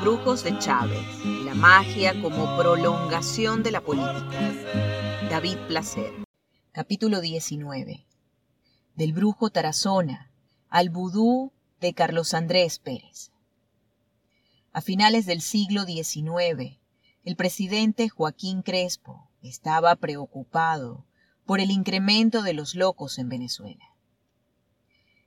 Brujos de Chávez, la magia como prolongación de la política. David Placer. Capítulo 19. Del brujo Tarazona al vudú de Carlos Andrés Pérez. A finales del siglo XIX, el presidente Joaquín Crespo estaba preocupado por el incremento de los locos en Venezuela.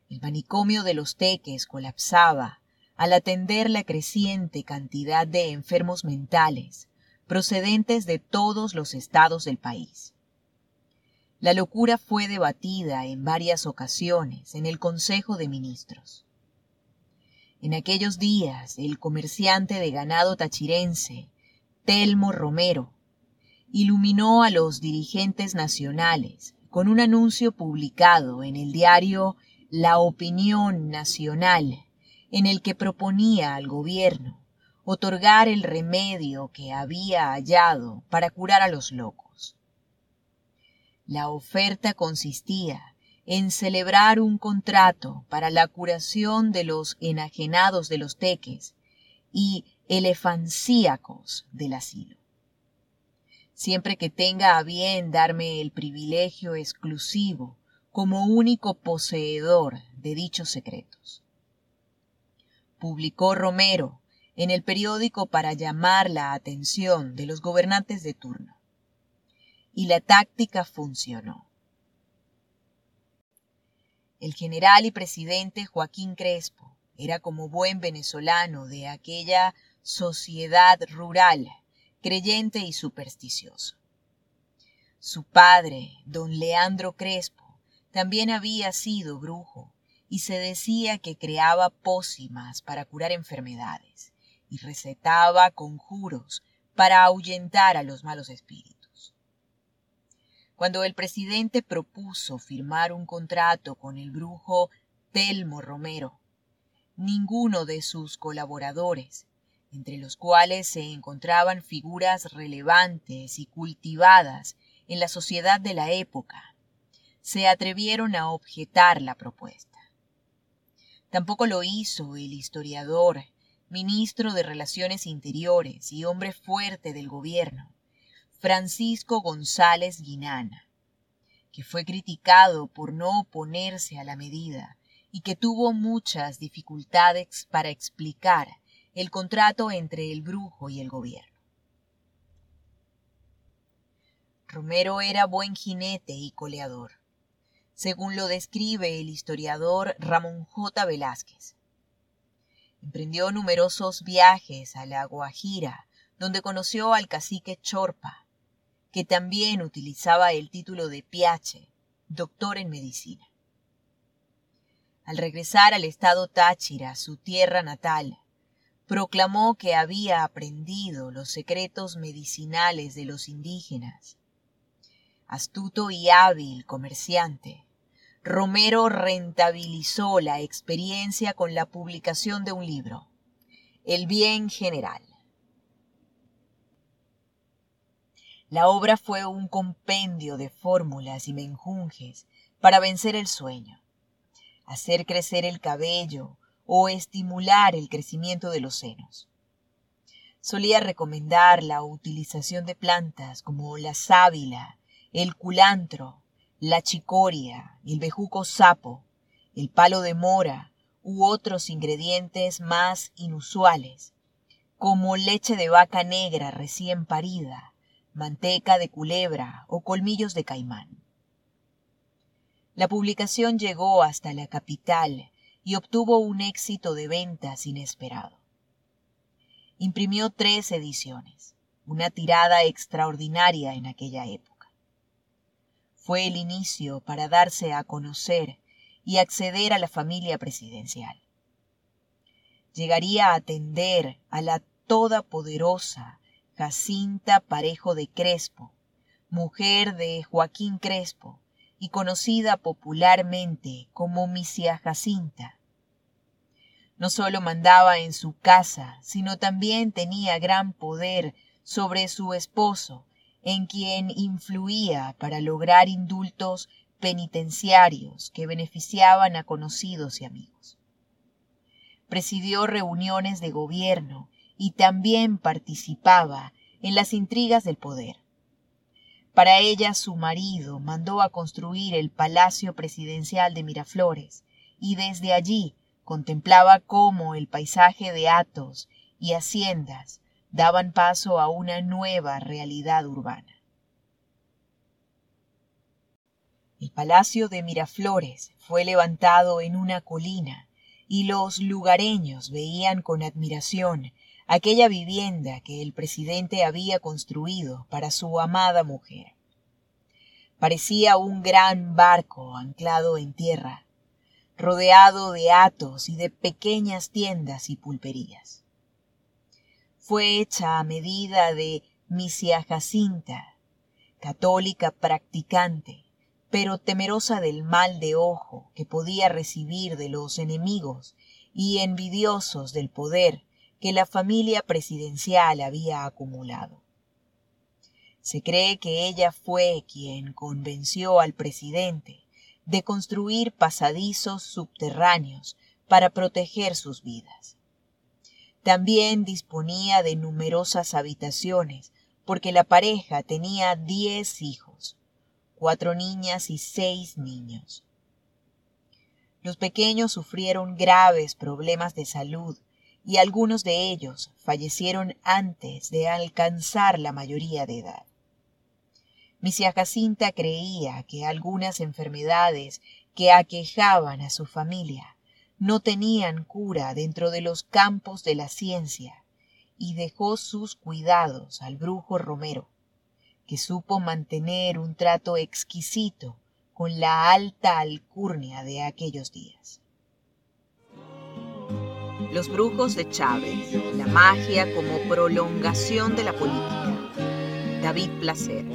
El manicomio de los teques colapsaba al atender la creciente cantidad de enfermos mentales procedentes de todos los estados del país. La locura fue debatida en varias ocasiones en el Consejo de Ministros. En aquellos días, el comerciante de ganado tachirense, Telmo Romero, iluminó a los dirigentes nacionales con un anuncio publicado en el diario La Opinión Nacional en el que proponía al gobierno otorgar el remedio que había hallado para curar a los locos. La oferta consistía en celebrar un contrato para la curación de los enajenados de los teques y elefancíacos del asilo. Siempre que tenga a bien darme el privilegio exclusivo como único poseedor de dichos secretos publicó Romero en el periódico para llamar la atención de los gobernantes de turno. Y la táctica funcionó. El general y presidente Joaquín Crespo era como buen venezolano de aquella sociedad rural, creyente y supersticioso. Su padre, don Leandro Crespo, también había sido brujo y se decía que creaba pócimas para curar enfermedades y recetaba conjuros para ahuyentar a los malos espíritus. Cuando el presidente propuso firmar un contrato con el brujo Telmo Romero, ninguno de sus colaboradores, entre los cuales se encontraban figuras relevantes y cultivadas en la sociedad de la época, se atrevieron a objetar la propuesta. Tampoco lo hizo el historiador, ministro de Relaciones Interiores y hombre fuerte del gobierno, Francisco González Guinana, que fue criticado por no oponerse a la medida y que tuvo muchas dificultades para explicar el contrato entre el brujo y el gobierno. Romero era buen jinete y coleador según lo describe el historiador Ramón J. Velázquez. Emprendió numerosos viajes a la Guajira, donde conoció al cacique Chorpa, que también utilizaba el título de Piache, doctor en medicina. Al regresar al estado Táchira, su tierra natal, proclamó que había aprendido los secretos medicinales de los indígenas. Astuto y hábil comerciante, Romero rentabilizó la experiencia con la publicación de un libro, El bien general. La obra fue un compendio de fórmulas y menjunjes para vencer el sueño, hacer crecer el cabello o estimular el crecimiento de los senos. Solía recomendar la utilización de plantas como la sábila, el culantro, la chicoria, el bejuco sapo, el palo de mora u otros ingredientes más inusuales, como leche de vaca negra recién parida, manteca de culebra o colmillos de caimán. La publicación llegó hasta la capital y obtuvo un éxito de ventas inesperado. Imprimió tres ediciones, una tirada extraordinaria en aquella época fue el inicio para darse a conocer y acceder a la familia presidencial. llegaría a atender a la todopoderosa Jacinta Parejo de Crespo, mujer de Joaquín Crespo y conocida popularmente como Misia Jacinta. No solo mandaba en su casa, sino también tenía gran poder sobre su esposo, en quien influía para lograr indultos penitenciarios que beneficiaban a conocidos y amigos. Presidió reuniones de gobierno y también participaba en las intrigas del poder. Para ella su marido mandó a construir el Palacio Presidencial de Miraflores y desde allí contemplaba cómo el paisaje de atos y haciendas daban paso a una nueva realidad urbana. El Palacio de Miraflores fue levantado en una colina y los lugareños veían con admiración aquella vivienda que el presidente había construido para su amada mujer. Parecía un gran barco anclado en tierra, rodeado de atos y de pequeñas tiendas y pulperías. Fue hecha a medida de Misia Jacinta, católica practicante, pero temerosa del mal de ojo que podía recibir de los enemigos y envidiosos del poder que la familia presidencial había acumulado. Se cree que ella fue quien convenció al presidente de construir pasadizos subterráneos para proteger sus vidas. También disponía de numerosas habitaciones porque la pareja tenía diez hijos, cuatro niñas y seis niños. Los pequeños sufrieron graves problemas de salud y algunos de ellos fallecieron antes de alcanzar la mayoría de edad. Misia Jacinta creía que algunas enfermedades que aquejaban a su familia no tenían cura dentro de los campos de la ciencia y dejó sus cuidados al brujo Romero, que supo mantener un trato exquisito con la alta alcurnia de aquellos días. Los brujos de Chávez, la magia como prolongación de la política. David Placer.